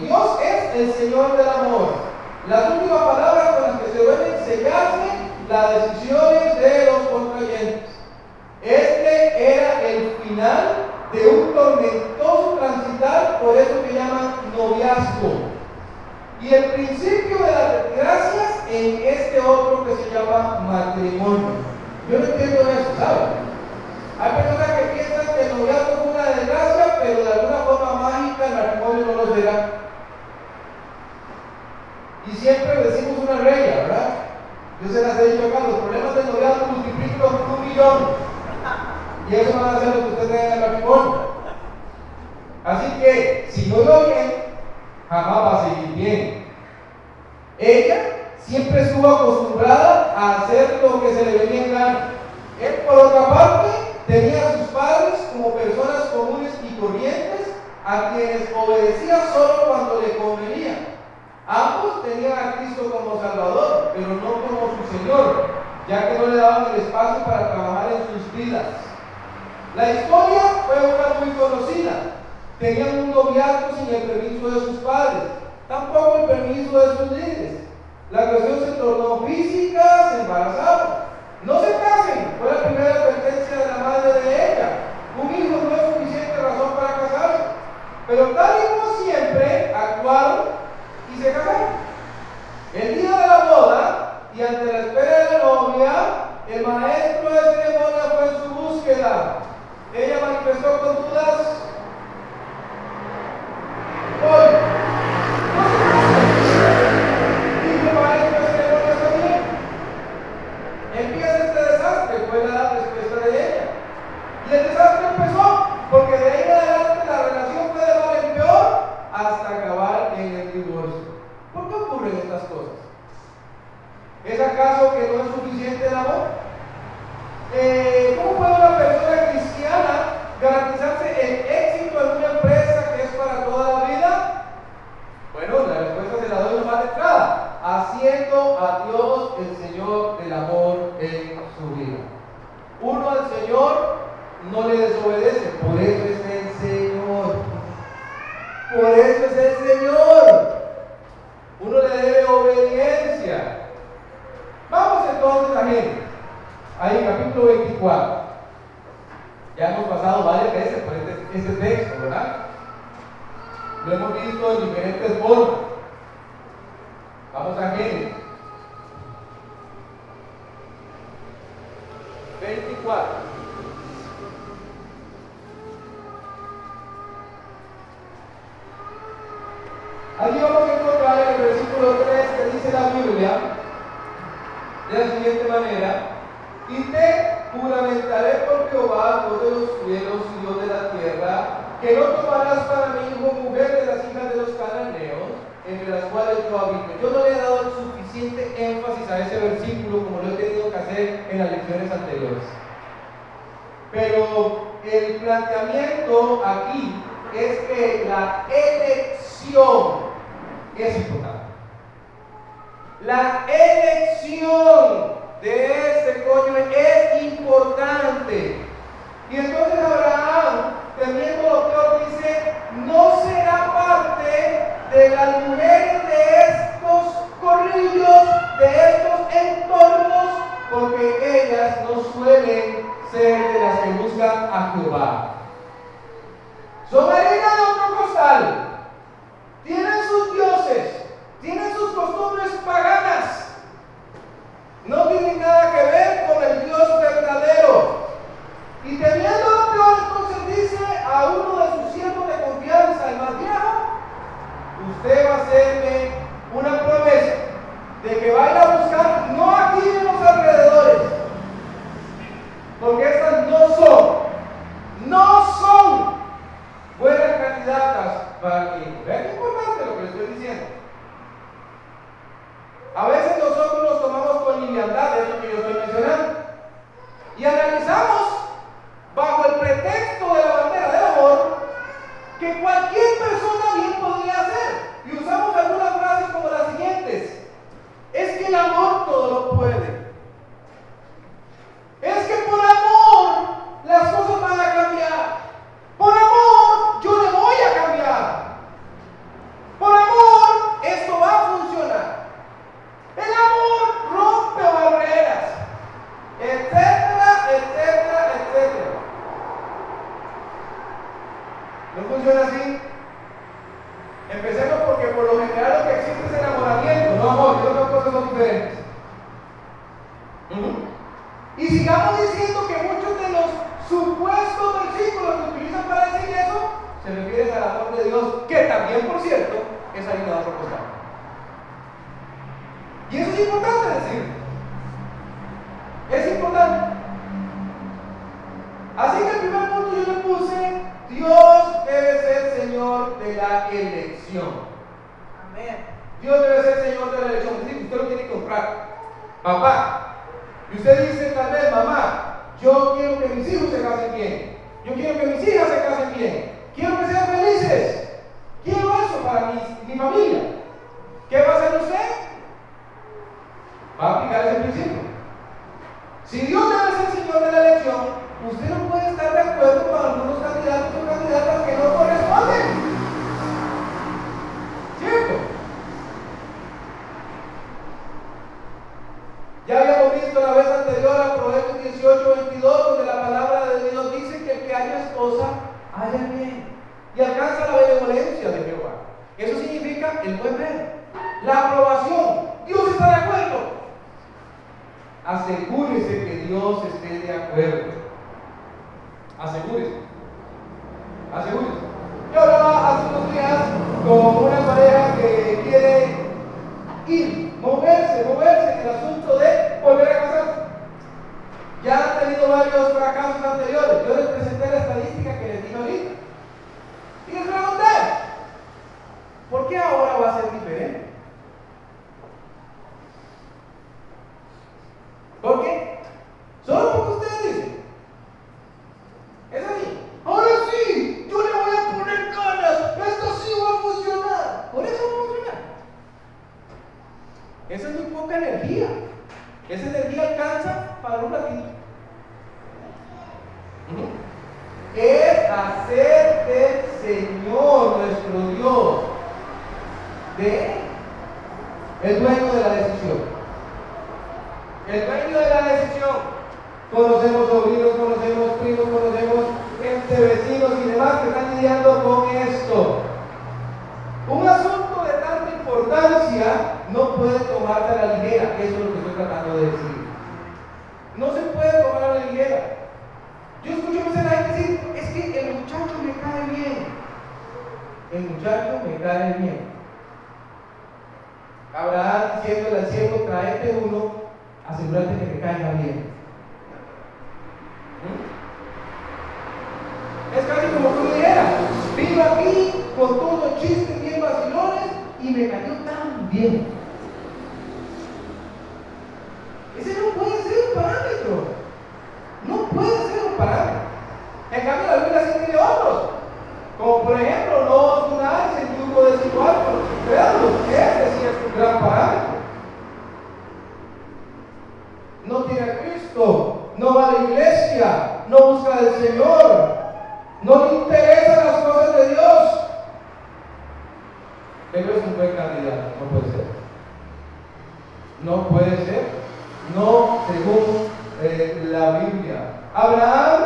Dios es el Señor del amor. Las últimas palabras con las que se deben sellarse las decisiones de los contrayentes. Este era el final de un tormentoso transitar, por eso que llaman noviazgo. Y el principio de las desgracias en este otro que se llama matrimonio. Yo no entiendo eso, ¿sabes? Hay personas que piensan que el noviazgo es una desgracia, pero de alguna forma el matrimonio no lo será. Y siempre decimos una regla, ¿verdad? Yo se las he dicho acá, los problemas del noviazgo multiplican por un millón. Y eso van a ser lo que usted tenga en el matrimonio. Así que, si no lo bien, jamás va a seguir bien. Ella siempre estuvo acostumbrada a hacer lo que se le venía en gana. Él, por otra parte, tenía a sus padres como personas a quienes obedecía solo cuando le convenía. Ambos tenían a Cristo como Salvador, pero no como su Señor, ya que no le daban el espacio para trabajar en sus vidas. La historia fue una muy conocida. Tenían un noviazgo sin el permiso de sus padres, tampoco el permiso de sus líderes. La relación se tornó física, se embarazaron. No se casen, fue la primera advertencia de la madre de ella. Un hijo no es suficiente razón para. Pero tal y como siempre, actuaron y se casaron. El día de la boda y ante la espera de la novia, el maestro de ceremonia fue en su búsqueda. Ella manifestó con dudas. capítulo 24. Ya hemos pasado varias veces por este, este texto, ¿verdad? Lo hemos visto en diferentes formas. Vamos a Génesis. 24. Aquí vamos a encontrar el versículo 3 que dice la Biblia de la siguiente manera. Y te juramentaré por Jehová, Dios de los cielos y Dios de la tierra, que no tomarás para mi hijo mujer de las hijas de los cananeos, entre las cuales yo habito. Yo no le he dado el suficiente énfasis a ese versículo como lo he tenido que hacer en las lecciones anteriores. Pero el planteamiento aquí es que la elección es importante. La elección de este coño es importante. Y entonces Abraham, teniendo doctor, dice, no será parte de las mujeres de estos corrillos, de estos entornos, porque ellas no suelen ser de las que buscan a Jehová. Son harina de otro costal, tienen sus dioses, tienen sus costumbres paganas no tiene nada que ver con el Dios verdadero. Y teniendo a Dios, entonces dice a uno de sus siervos de confianza, el más viejo, usted va a hacerme una promesa de que va a buscar, no aquí en los alrededores, porque estas no son Y sigamos diciendo que muchos de los supuestos versículos que utilizan para decir eso se refieren al amor de Dios, que también, por cierto, es ayudado por costado. Y eso es importante decir. Es importante. Así que el primer punto yo le puse, Dios debe ser Señor de la elección. Amén. Dios debe ser Señor de la elección. Es usted lo tiene que comprar. Papá, y usted dice tal vez, mamá, yo quiero que mis hijos se casen bien. Yo quiero que mis hijas se casen bien. Quiero que sean felices. Quiero eso para mi, mi familia. ¿Qué va a hacer usted? Va a aplicar ese principio. Si Dios debe ser Señor de la elección, usted no puede estar de acuerdo con algunos candidatos o candidatas que no corresponden. ¿Cierto? Ya habíamos visto la vez anterior a Proverbios 18, 22, donde la palabra de Dios dice que el que haya esposa, haya bien. Y alcanza la benevolencia de Jehová. Eso significa el buen ver. La aprobación. Dios está de acuerdo. Asegúrese que Dios esté de acuerdo. Asegúrese. Asegúrese. Yo hablaba hace unos días con una pareja que quiere ir, moverse, moverse en el asunto de volver a casarse. Ya han tenido varios fracasos anteriores. Yo les presenté la estadística que les dije ahorita. Y les pregunté, ¿por qué ahora va a ser diferente? ¿Por qué? Solo porque ustedes dicen. Es así. Ahora sí, yo le voy a poner ganas. Esto sí va a funcionar. Por eso va a funcionar. Esa es muy poca energía. Esa energía alcanza para un ratito. Es hacer del Señor nuestro Dios de el dueño de la decisión. El dueño de la decisión. Conocemos sobrinos, conocemos primos, conocemos gente, vecinos y demás que están lidiando con esto. Un asunto de tanta importancia no puede tomarse a la ligera, eso es lo que estoy tratando de decir. No se puede tomar a la ligera. Yo escucho a veces a la gente decir, es que el muchacho me cae bien. El muchacho me cae bien. Abraham diciéndole al siervo, traete uno, asegúrate que te caiga bien. ¿Mm? Es casi como tú dijeras, vino aquí con todos los chistes bien vacilones y me cayó tan bien. Ese no puede ser un parámetro. No puede ser un parámetro. En cambio, la Biblia sí tiene otros. Como por ejemplo, no Ese sí es un gran parámetro. No tiene a Cristo, no va a la iglesia, no busca al Señor, no le interesan las cosas de Dios. Pero es un buen candidato, no puede ser. No puede ser, no según eh, la Biblia. Abraham,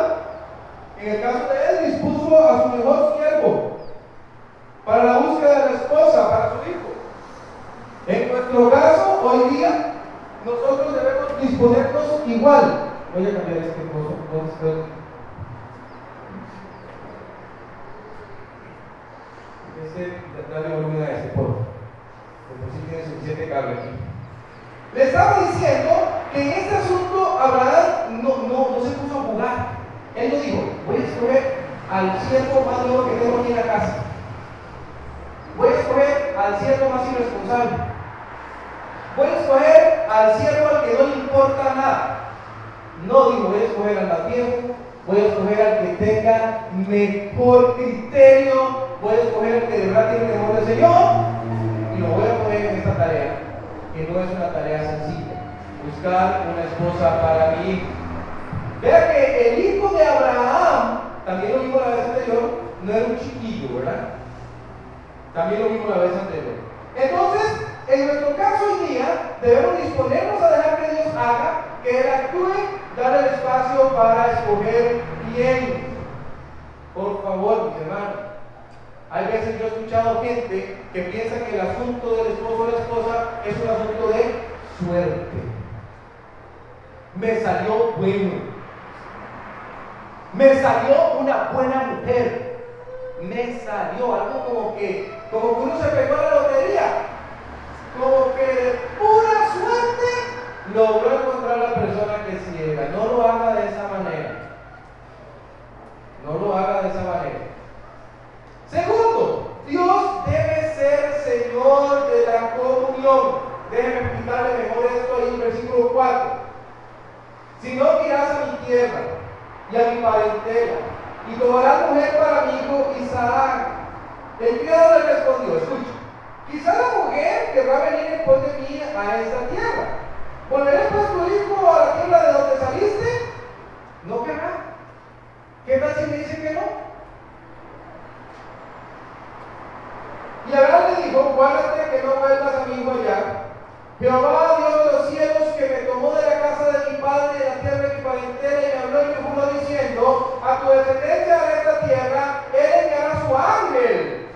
en el caso de él, dispuso a su mejor siervo para la búsqueda de la esposa, para su hijo. En nuestro caso, hoy día, nosotros debemos disponernos igual. Voy a cambiar este coso. Este, dale volumen a ese, por Porque si tiene suficiente cable aquí. Le estaba diciendo que en este asunto Abraham no, no, no se puso a jugar. Él no dijo, voy a escoger al siervo más nuevo que tengo aquí en la casa. Voy a escoger al siervo más irresponsable. Voy a escoger al siervo al que no le importa nada. No digo, voy a escoger al más viejo, voy a escoger al que tenga mejor criterio, voy a escoger al que de verdad tiene temor del Señor y lo voy a poner en esta tarea, que no es una tarea sencilla. Buscar una esposa para mi hijo. Vea que el hijo de Abraham, también lo vimos la vez anterior, no era un chiquillo, ¿verdad? También lo vimos la vez anterior. Entonces, en nuestro caso hoy día, debemos disponernos a dejar que Dios haga, que Él actúe, dar el espacio para escoger bien. Por favor, mis hermanos. Hay veces yo he escuchado gente que piensa que el asunto del esposo o la esposa es un asunto de suerte. Me salió bueno. Me salió una buena mujer. Me salió algo como que, como que uno se pegó a la lotería como que de pura suerte logró encontrar la persona que sí. No lo haga de esa manera. No lo haga de esa manera. Segundo, Dios debe ser Señor de la comunión. Déjeme explicarle mejor esto ahí en versículo 4. Si no miras a mi tierra y a mi parentela, y tomarás mujer para mi hijo Isaac. El criado le respondió, escucha. Quizá la mujer que va a venir después de mí a esta tierra. ¿Volveré pues tu hijo a la tierra de donde saliste? No querrá. ¿Qué tal si me dice que no? Y Abraham le dijo, guárdate que no vuelvas amigo allá. Jehová, Dios de los cielos, que me tomó de la casa de mi padre, de la tierra de mi parentela, y me habló y me juró diciendo, a tu descendencia de esta tierra, él enviará su ángel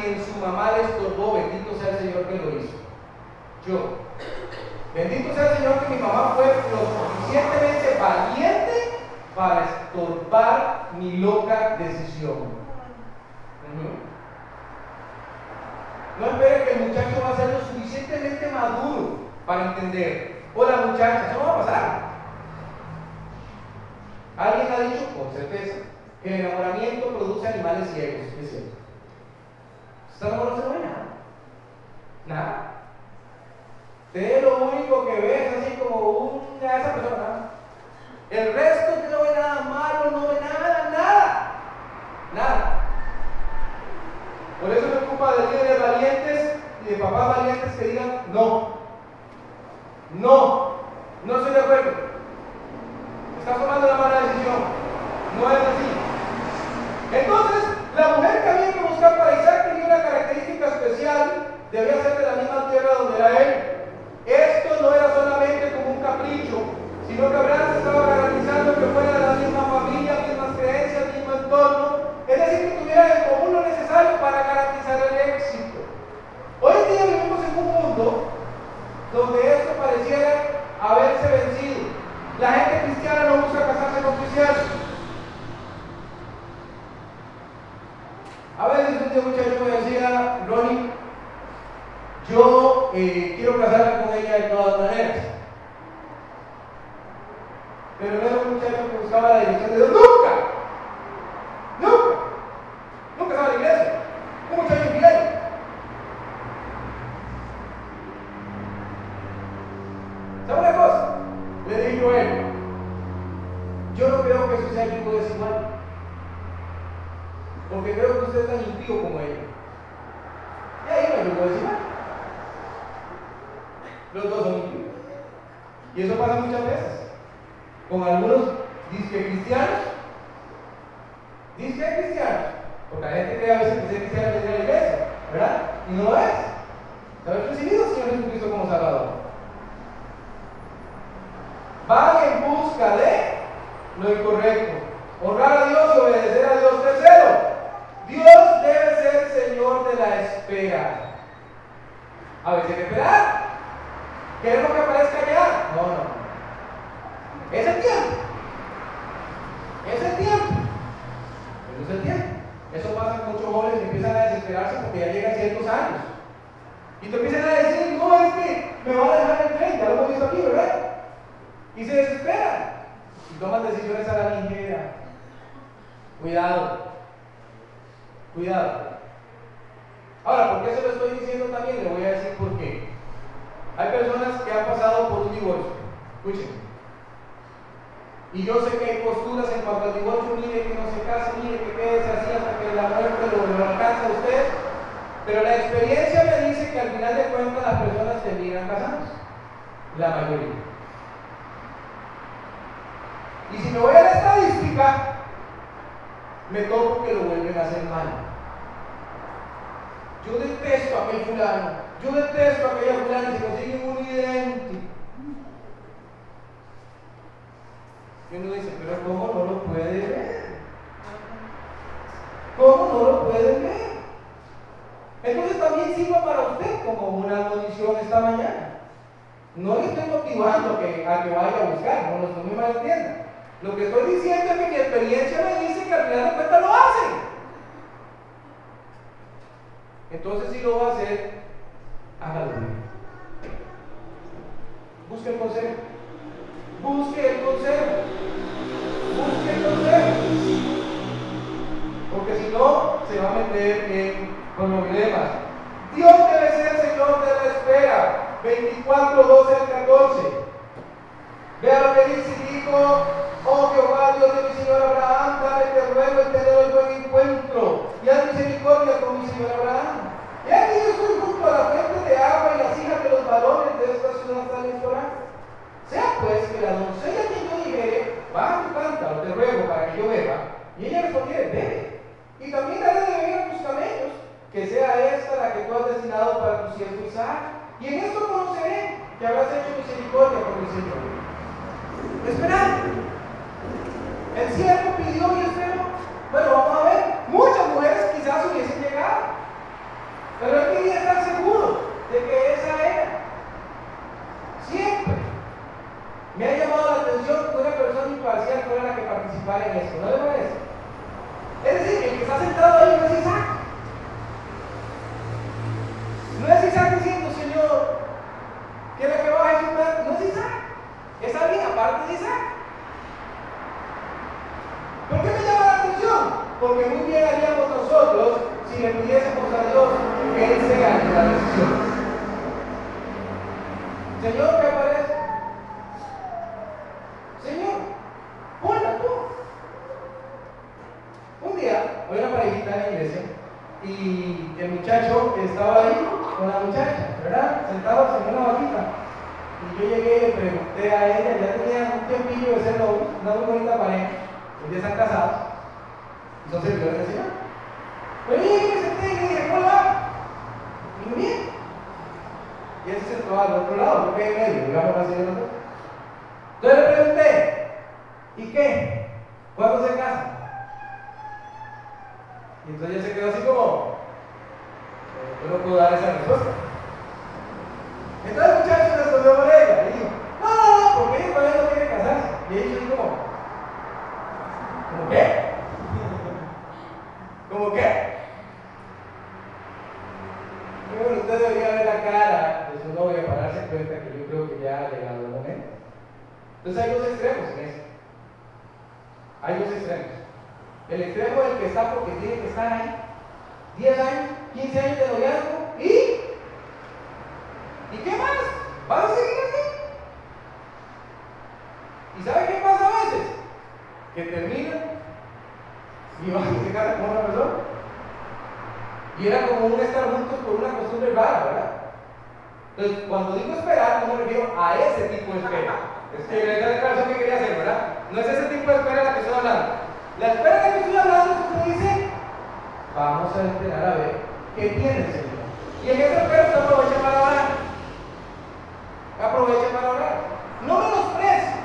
quien su mamá le estorbó, bendito sea el Señor que lo hizo. Yo. Bendito sea el Señor que mi mamá fue lo suficientemente valiente para estorbar mi loca decisión. No espere que el muchacho va a ser lo suficientemente maduro para entender. Hola muchacha, eso no va a pasar. Alguien ha dicho con certeza que el enamoramiento produce animales ciegos. Es cierto. ¿Está enamorado no se ve nada? Nada. Usted lo único que ve es así como una de esas personas. El resto usted no ve nada malo, no ve nada, nada. Nada. Por eso me ocupa de líderes valientes y de papás valientes que digan no. No. No estoy de acuerdo. Estás tomando la mala decisión. No es así. Entonces, la mujer que había que buscar para Isaac tenía una característica especial. Debía ser de la misma tierra donde era él. Esto no era solamente como un capricho, sino que Abraham se estaba garantizando que fuera de la misma familia, mismas creencias, mismo entorno. Es decir, que tuviera en común lo necesario para garantizar el éxito. Hoy en día vivimos en un mundo donde esto pareciera haberse vencido. La gente cristiana no busca casarse con cristianos. A veces un día un muchacho me decía, Ronnie, yo eh, quiero casarme con ella de todas maneras. Pero no era un muchacho que buscaba la dirección de Dios. ¡Nunca! ¡Nunca! Nunca estaba en la iglesia. Un muchacho infiel. ¿Sabe una cosa? Le digo a él, yo no creo que algo desigual. Porque creo que usted es tan impío como ella. Y ahí no hay algo desigual. Los dos son impíos. Y eso pasa muchas veces. Con algunos disque cristianos. Disque cristianos. Porque la gente cree a veces que ser cristiano es ir a la iglesia, ¿verdad? Y no lo es. ¿Sabes recibido al Señor Jesucristo como Salvador? Van en busca de lo incorrecto. Honrar a Dios y obedecer a Dios. Tercero, Dios debe ser Señor de la espera. A veces hay que esperar. Queremos que aparezca ya. No, no. Es el tiempo. Es el tiempo. Pero es el tiempo. Eso pasa con muchos jóvenes que empiezan a desesperarse porque ya llegan ciertos años. Y te empiezan a decir, no, es que me va a dejar el tren, ya lo hemos visto aquí, ¿verdad? Y se desesperan. Y toman decisiones a la ligera. Cuidado. Cuidado. Ahora, ¿por qué se lo estoy diciendo también? Le voy a decir por qué. Hay personas que han pasado por un divorcio. Escuchen. Y yo sé que hay posturas en cuanto al divorcio, mire que no se case, mire que quede así hasta que la muerte lo, lo alcanza a usted. Pero la experiencia me dice que al final de cuentas las personas terminan casándose. La mayoría. Y si me voy a práctica me toco que lo vuelven a hacer mal. Yo detesto a aquel fulano, yo detesto a aquella fulana y es alguien aparte de Isaac. ¿Por qué me llama la atención? Porque muy bien haríamos nosotros si le pidiésemos a Dios que Él sea la decisión. Señor, ¿qué aparece? Señor, ponla tú. Un día, voy a una parejita en la iglesia y el muchacho estaba ahí con la muchacha, ¿verdad? Sentados en una vaquita. Y yo llegué y le pregunté a ella, ya tenía un tiempillo de ser novio, una muy bonita pareja, ellos ya están casados, y son servidores del Señor. Pero yo llegué y me senté y le dije, ¿cómo va? Y muy bien. Y él se sentó al otro lado, yo quedé en medio, digamos así de nosotros. Entonces le pregunté, ¿y qué? ¿Cuándo se casan? Y entonces ella se quedó así como, yo no puedo dar esa respuesta. Entonces el muchacho respondió por ella y dijo, no, no, no, porque ella todavía no quiere casarse. Y ella dijo como, ¿cómo qué? ¿Cómo qué? Y bueno, usted debería ver la cara de su novia para darse cuenta que yo creo que ya ha llegado el momento. Entonces hay dos extremos en eso. Hay dos extremos. El extremo del que está porque tiene que estar ahí. 10 años, 15 años de noviazgo y. ¿Y qué más? ¿Vas a seguir así? ¿Y sabe qué pasa a veces? Que termina y van a se casa con otra persona. Y era como un estar juntos por una costumbre rara, ¿verdad? Entonces, cuando digo esperar, no me refiero a ese tipo de espera. Es la declaración que quería hacer, ¿verdad? No es ese tipo de espera de la que estoy hablando. La espera de la que estoy hablando es que dice, vamos a esperar a ver qué tiene el Señor. Y en ese espera usted aprovecha para orar. Aprovecha para orar. No menosprecie.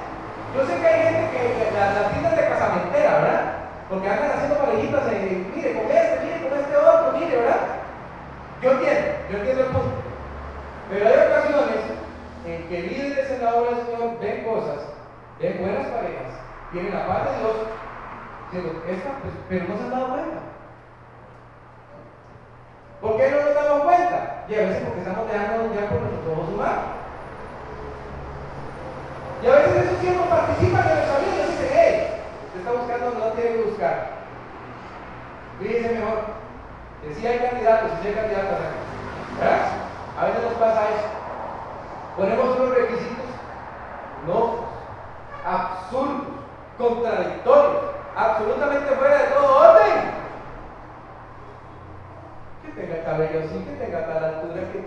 Yo sé que hay gente que las, las tiendas de casamentera, ¿verdad? Porque andan haciendo parejitas de, mire, con este, mire, con este otro, mire, ¿verdad? Yo entiendo, yo entiendo el punto. Pero hay ocasiones en que líderes en la obra del Señor ven cosas, ven buenas parejas, tienen la paz de Dios, diciendo, esta, pues, pero no se han dado cuenta. ¿Por qué no nos damos cuenta? Y a veces porque estamos dejando ya por nuestros ojos humanos. Y a veces esos tiempos participan en nuestra vida y dicen, hey, te está buscando no tiene que buscar. Fíjense mejor. Que si hay candidatos, si hay candidatos ¿Verdad? A veces nos pasa eso. Ponemos unos requisitos no absurdos, contradictorios, absolutamente fuera de todo orden. Que tenga cabello así, que tenga tal altura, que...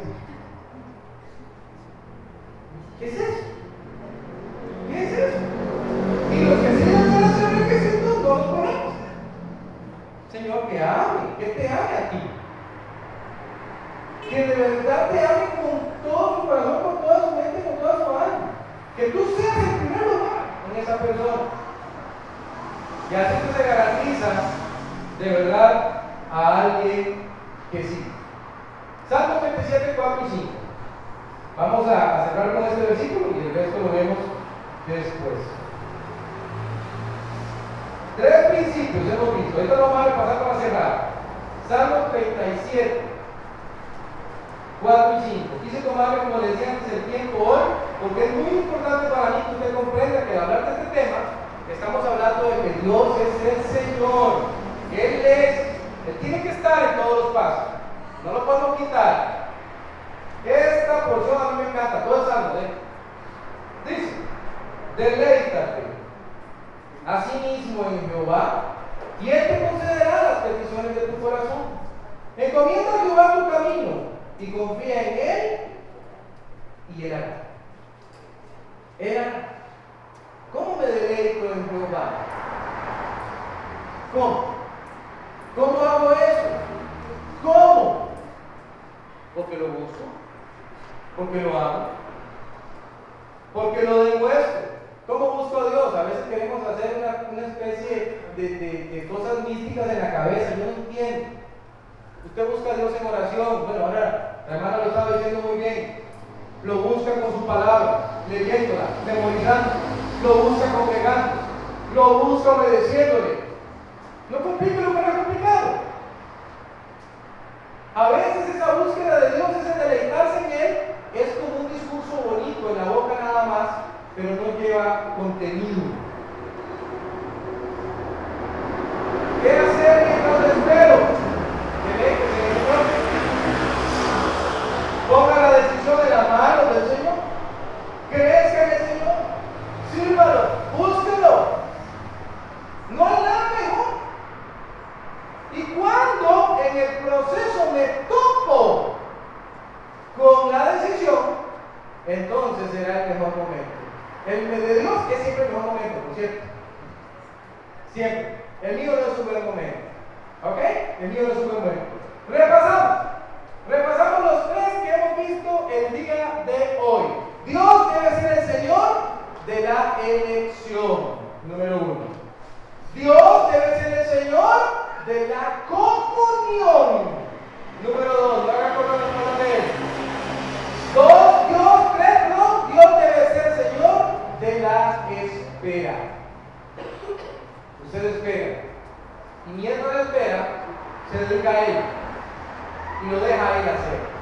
¿Qué es eso? ¿Qué es eso? Y los que se dan a hacer requisitos no los ponemos. Señor, que hable, que te hable a ti. Que de verdad te hable con todo tu corazón, que tú seas el primer lugar en esa persona. Y así tú te garantizas de verdad a alguien que sí. Salmo 37, 4 y 5. Vamos a cerrar con este versículo y el resto lo vemos después. Tres principios hemos visto. Esto lo vamos a repasar para cerrar. Salmo 37, 4 y 5. Quise tomarme, como les decía antes, el tiempo hoy, porque es muy importante para mí que usted comprenda que al hablar de este tema, estamos hablando de que Dios es el Señor. Él es, Él tiene que estar en todos los pasos. No lo podemos quitar. Esta porción a mí me encanta, todo salmo, ¿eh? Dice, deleítate asimismo en Jehová, y Él te concederá las peticiones de tu corazón. Encomienda a Jehová tu camino y confía en Él, y Él hará. Hará. ¿Cómo me deleito en Jehová? ¿Cómo? ¿Cómo hago eso? ¿Cómo? Porque lo busco, porque lo amo, porque lo demuestro. ¿Cómo busco a Dios? A veces queremos hacer una, especie de, cosas místicas en la cabeza, yo no entiendo. Usted busca a Dios en oración, bueno, ahora la hermana lo estaba diciendo muy bien. Lo busca con su palabra, leyéndola, memorizando, lo busca congregando, lo busca obedeciéndole. No complique lo que no es complicado. A veces esa búsqueda de Dios, ese deleitarse en Él, es como un discurso bonito en la boca nada más, pero no lleva contenido. ¿Qué hacer mientras lo espero? Ponga la decisión de la mano del Señor. Crezca en el Señor. Sírvalo. Búsquelo. No hay nada mejor. Y cuando en el proceso me topo con la decisión, entonces será el mejor momento. El de Dios es siempre el mejor momento, por cierto. Siempre. El mío no es un buen momento. ¿Ok? El mío no es un buen momento. Repasamos. Repasamos los tres que hemos visto el día de hoy. Dios debe ser el Señor de la elección. Número uno. Dios debe ser el Señor de la comunión. Número dos. Haga con la de él. Dos, Dios, tres, no. Dios debe ser Señor de la espera. Usted espera. Y mientras espera, se dedica a Él. Y lo deja a Él hacer.